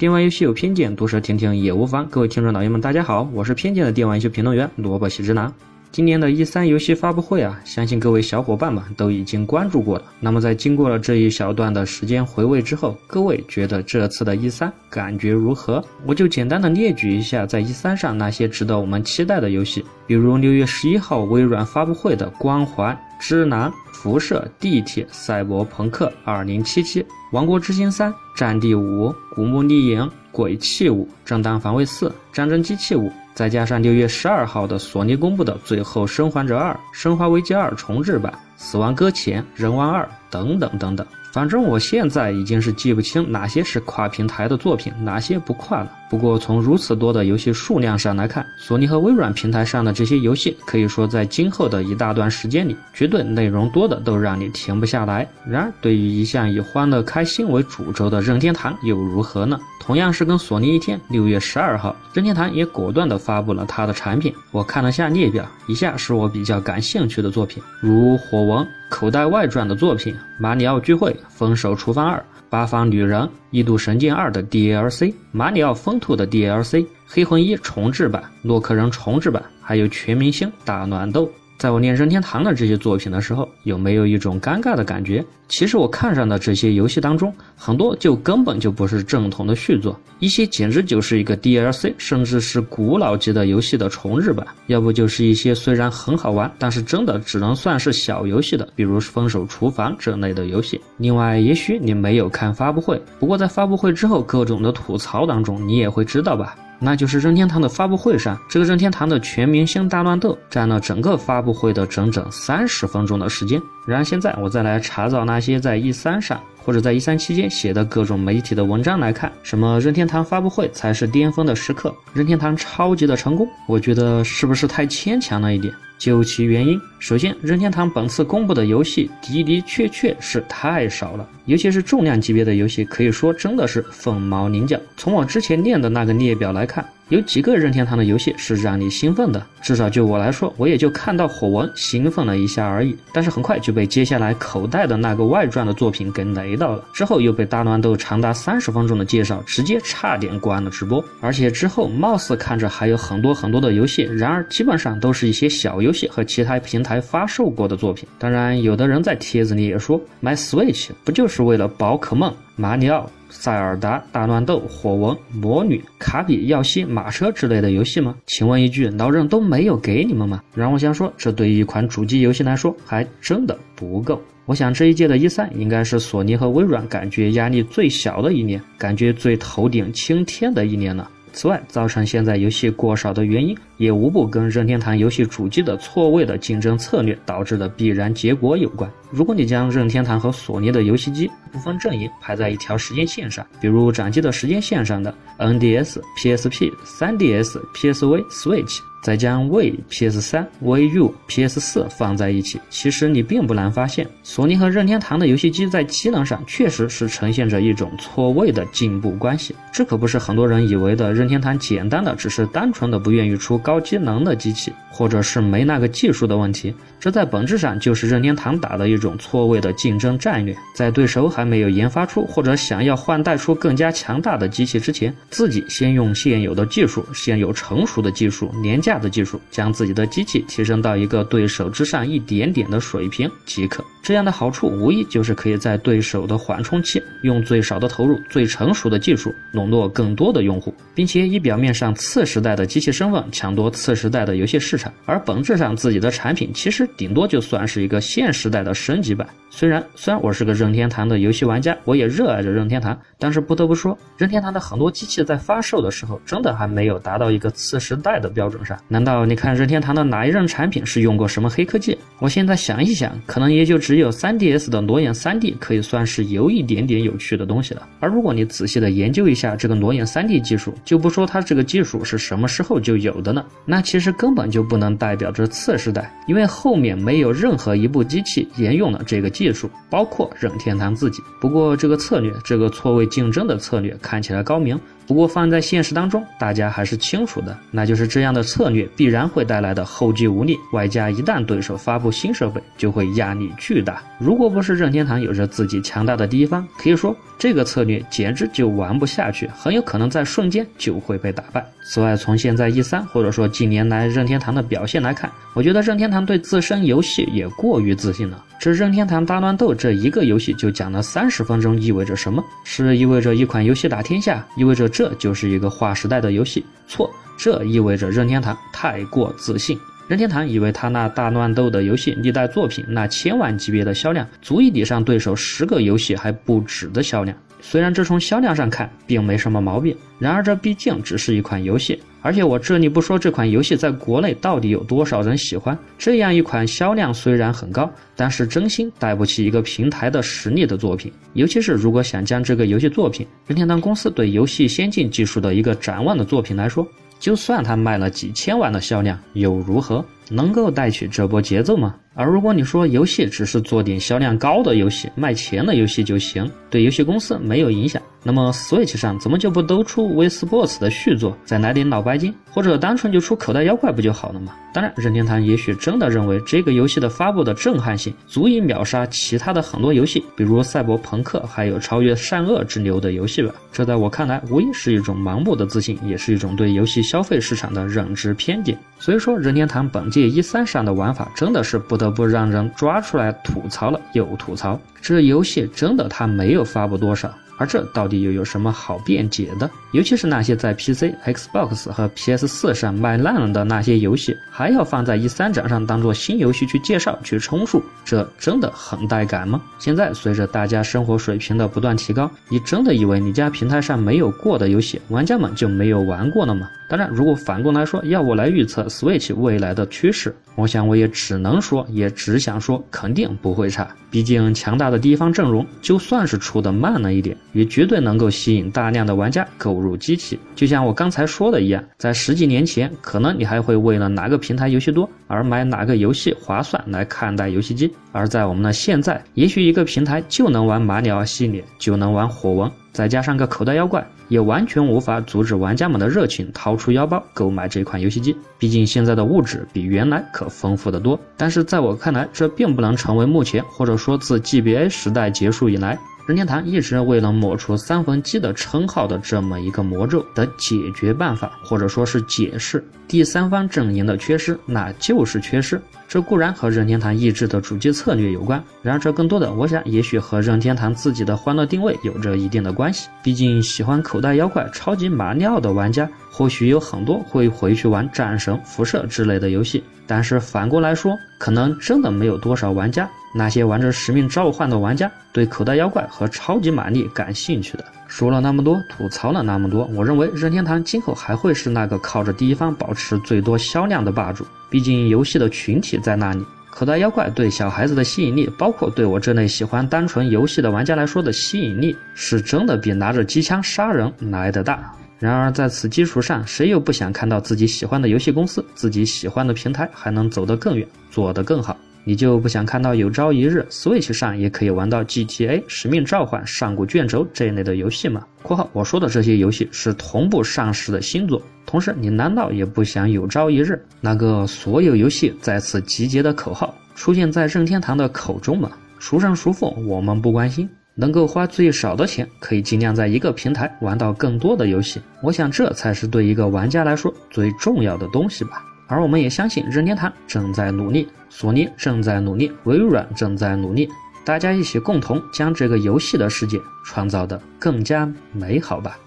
电玩游戏有偏见，毒舌听听也无妨。各位听众老爷们，大家好，我是偏见的电玩游戏评论员萝卜喜之男。今年的一三游戏发布会啊，相信各位小伙伴们都已经关注过了。那么在经过了这一小段的时间回味之后，各位觉得这次的一三感觉如何？我就简单的列举一下在一三上那些值得我们期待的游戏，比如六月十一号微软发布会的《光环》。之南、辐射、地铁、赛博朋克二零七七、王国之心三、战地五、古墓丽影、鬼泣五、正当防卫四、战争机器五，再加上六月十二号的索尼公布的《最后生还者二》、《生化危机二重置版》、《死亡搁浅》、《人王二》等等等等。反正我现在已经是记不清哪些是跨平台的作品，哪些不跨了。不过从如此多的游戏数量上来看，索尼和微软平台上的这些游戏，可以说在今后的一大段时间里，绝对内容多的都让你停不下来。然而，对于一向以欢乐开心为主轴的任天堂又如何呢？同样是跟索尼一天，六月十二号，任天堂也果断地发布了它的产品。我看了下列表，以下是我比较感兴趣的作品，如《火纹》。口袋外传的作品《马里奥聚会》《分手厨房二》《八方旅人》《异度神剑二》的 DLC《马里奥风兔》的 DLC《黑魂一重置版》《洛克人重置版》，还有全明星大乱斗。在我念任天堂的这些作品的时候，有没有一种尴尬的感觉？其实我看上的这些游戏当中，很多就根本就不是正统的续作，一些简直就是一个 DLC，甚至是古老级的游戏的重日版；要不就是一些虽然很好玩，但是真的只能算是小游戏的，比如《分手厨房》这类的游戏。另外，也许你没有看发布会，不过在发布会之后各种的吐槽当中，你也会知道吧。那就是任天堂的发布会上，这个任天堂的全明星大乱斗占了整个发布会的整整三十分钟的时间。然而现在我再来查找那些在 E 三上或者在 E 三期间写的各种媒体的文章来看，什么任天堂发布会才是巅峰的时刻，任天堂超级的成功，我觉得是不是太牵强了一点？究其原因，首先，任天堂本次公布的游戏的的确确是太少了，尤其是重量级别的游戏，可以说真的是凤毛麟角。从我之前念的那个列表来看。有几个任天堂的游戏是让你兴奋的，至少就我来说，我也就看到火纹兴奋了一下而已。但是很快就被接下来口袋的那个外传的作品给雷到了，之后又被大乱斗长达三十分钟的介绍直接差点关了直播。而且之后貌似看着还有很多很多的游戏，然而基本上都是一些小游戏和其他平台发售过的作品。当然，有的人在帖子里也说，买 Switch 不就是为了宝可梦、马里奥？塞尔达、大乱斗、火纹、魔女、卡比、耀西、马车之类的游戏吗？请问一句，老任都没有给你们吗？让我想说，这对于一款主机游戏来说，还真的不够。我想这一届的 E 三应该是索尼和微软感觉压力最小的一年，感觉最头顶青天的一年了。此外，造成现在游戏过少的原因，也无不跟任天堂游戏主机的错位的竞争策略导致的必然结果有关。如果你将任天堂和索尼的游戏机不分阵营排在一条时间线上，比如掌机的时间线上的 NDS、PSP、3DS、PSV、Switch。再将 V、PS 三、VU、PS 四放在一起，其实你并不难发现，索尼和任天堂的游戏机在机能上确实是呈现着一种错位的进步关系。这可不是很多人以为的任天堂简单的只是单纯的不愿意出高机能的机器，或者是没那个技术的问题。这在本质上就是任天堂打的一种错位的竞争战略，在对手还没有研发出或者想要换代出更加强大的机器之前，自己先用现有的技术、现有成熟的技术、廉价下的技术，将自己的机器提升到一个对手之上一点点的水平即可。这样的好处无疑就是可以在对手的缓冲期，用最少的投入、最成熟的技术笼络更多的用户，并且以表面上次时代的机器身份抢夺次时代的游戏市场，而本质上自己的产品其实。顶多就算是一个现时代的升级版。虽然虽然我是个任天堂的游戏玩家，我也热爱着任天堂，但是不得不说，任天堂的很多机器在发售的时候，真的还没有达到一个次时代的标准上。难道你看任天堂的哪一任产品是用过什么黑科技？我现在想一想，可能也就只有 3DS 的裸眼 3D 可以算是有一点点有趣的东西了。而如果你仔细的研究一下这个裸眼 3D 技术，就不说它这个技术是什么时候就有的呢？那其实根本就不能代表着次时代，因为后面没有任何一部机器沿用了这个。技技术包括任天堂自己，不过这个策略，这个错位竞争的策略看起来高明。不过放在现实当中，大家还是清楚的，那就是这样的策略必然会带来的后继无力，外加一旦对手发布新设备，就会压力巨大。如果不是任天堂有着自己强大的第一方，可以说这个策略简直就玩不下去，很有可能在瞬间就会被打败。此外，从现在 E 三或者说近年来任天堂的表现来看，我觉得任天堂对自身游戏也过于自信了。这任天堂大乱斗这一个游戏就讲了三十分钟，意味着什么？是意味着一款游戏打天下？意味着这就是一个划时代的游戏？错，这意味着任天堂太过自信。任天堂以为他那大乱斗的游戏历代作品那千万级别的销量，足以抵上对手十个游戏还不止的销量。虽然这从销量上看并没什么毛病，然而这毕竟只是一款游戏，而且我这里不说这款游戏在国内到底有多少人喜欢，这样一款销量虽然很高，但是真心带不起一个平台的实力的作品。尤其是如果想将这个游戏作品，任天堂公司对游戏先进技术的一个展望的作品来说，就算它卖了几千万的销量又如何？能够带起这波节奏吗？而如果你说游戏只是做点销量高的游戏、卖钱的游戏就行，对游戏公司没有影响，那么 Switch 上怎么就不都出 w Sports 的续作，再来点脑白金，或者单纯就出口袋妖怪不就好了吗？当然，任天堂也许真的认为这个游戏的发布的震撼性足以秒杀其他的很多游戏，比如赛博朋克，还有超越善恶之流的游戏吧。这在我看来，无疑是一种盲目的自信，也是一种对游戏消费市场的认知偏见。所以说，任天堂本届一三上的玩法真的是不得不让人抓出来吐槽了又吐槽。这游戏真的他没有发布多少。而这到底又有什么好辩解的？尤其是那些在 PC、Xbox 和 PS4 上卖烂了的那些游戏，还要放在一三展上当做新游戏去介绍、去充数，这真的很带感吗？现在随着大家生活水平的不断提高，你真的以为你家平台上没有过的游戏，玩家们就没有玩过了吗？当然，如果反过来说，要我来预测 Switch 未来的趋势，我想我也只能说，也只想说，肯定不会差。毕竟强大的第一方阵容，就算是出的慢了一点，也绝对能够吸引大量的玩家购入机器。就像我刚才说的一样，在十几年前，可能你还会为了哪个平台游戏多而买哪个游戏划算来看待游戏机；而在我们的现在，也许一个平台就能玩马里奥系列，就能玩火纹。再加上个口袋妖怪，也完全无法阻止玩家们的热情，掏出腰包购买这款游戏机。毕竟现在的物质比原来可丰富得多。但是在我看来，这并不能成为目前或者说自 GBA 时代结束以来。任天堂一直为了抹除三魂机的称号的这么一个魔咒的解决办法，或者说是解释第三方阵营的缺失，那就是缺失。这固然和任天堂意志的主机策略有关，然而这更多的，我想也许和任天堂自己的欢乐定位有着一定的关系。毕竟喜欢口袋妖怪、超级马里奥的玩家，或许有很多会回去玩战神、辐射之类的游戏，但是反过来说，可能真的没有多少玩家。那些玩着使命召唤的玩家，对口袋妖怪和超级玛丽感兴趣的。说了那么多，吐槽了那么多，我认为任天堂今后还会是那个靠着第一方保持最多销量的霸主。毕竟游戏的群体在那里，口袋妖怪对小孩子的吸引力，包括对我这类喜欢单纯游戏的玩家来说的吸引力，是真的比拿着机枪杀人来的大。然而在此基础上，谁又不想看到自己喜欢的游戏公司、自己喜欢的平台还能走得更远，做得更好？你就不想看到有朝一日 Switch 上也可以玩到 GTA、使命召唤、上古卷轴这一类的游戏吗？（括号我说的这些游戏是同步上市的新作。）同时，你难道也不想有朝一日那个所有游戏在此集结的口号出现在任天堂的口中吗？孰胜孰负我们不关心，能够花最少的钱，可以尽量在一个平台玩到更多的游戏。我想这才是对一个玩家来说最重要的东西吧。而我们也相信任天堂正在努力，索尼正在努力，微软正在努力，大家一起共同将这个游戏的世界创造的更加美好吧。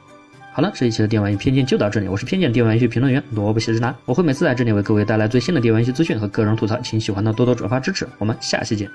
好了，这一期的电玩偏见就到这里，我是偏见电玩游戏评论员萝卜西之男，我会每次在这里为各位带来最新的电玩游戏资讯和个人吐槽，请喜欢的多多转发支持，我们下期见。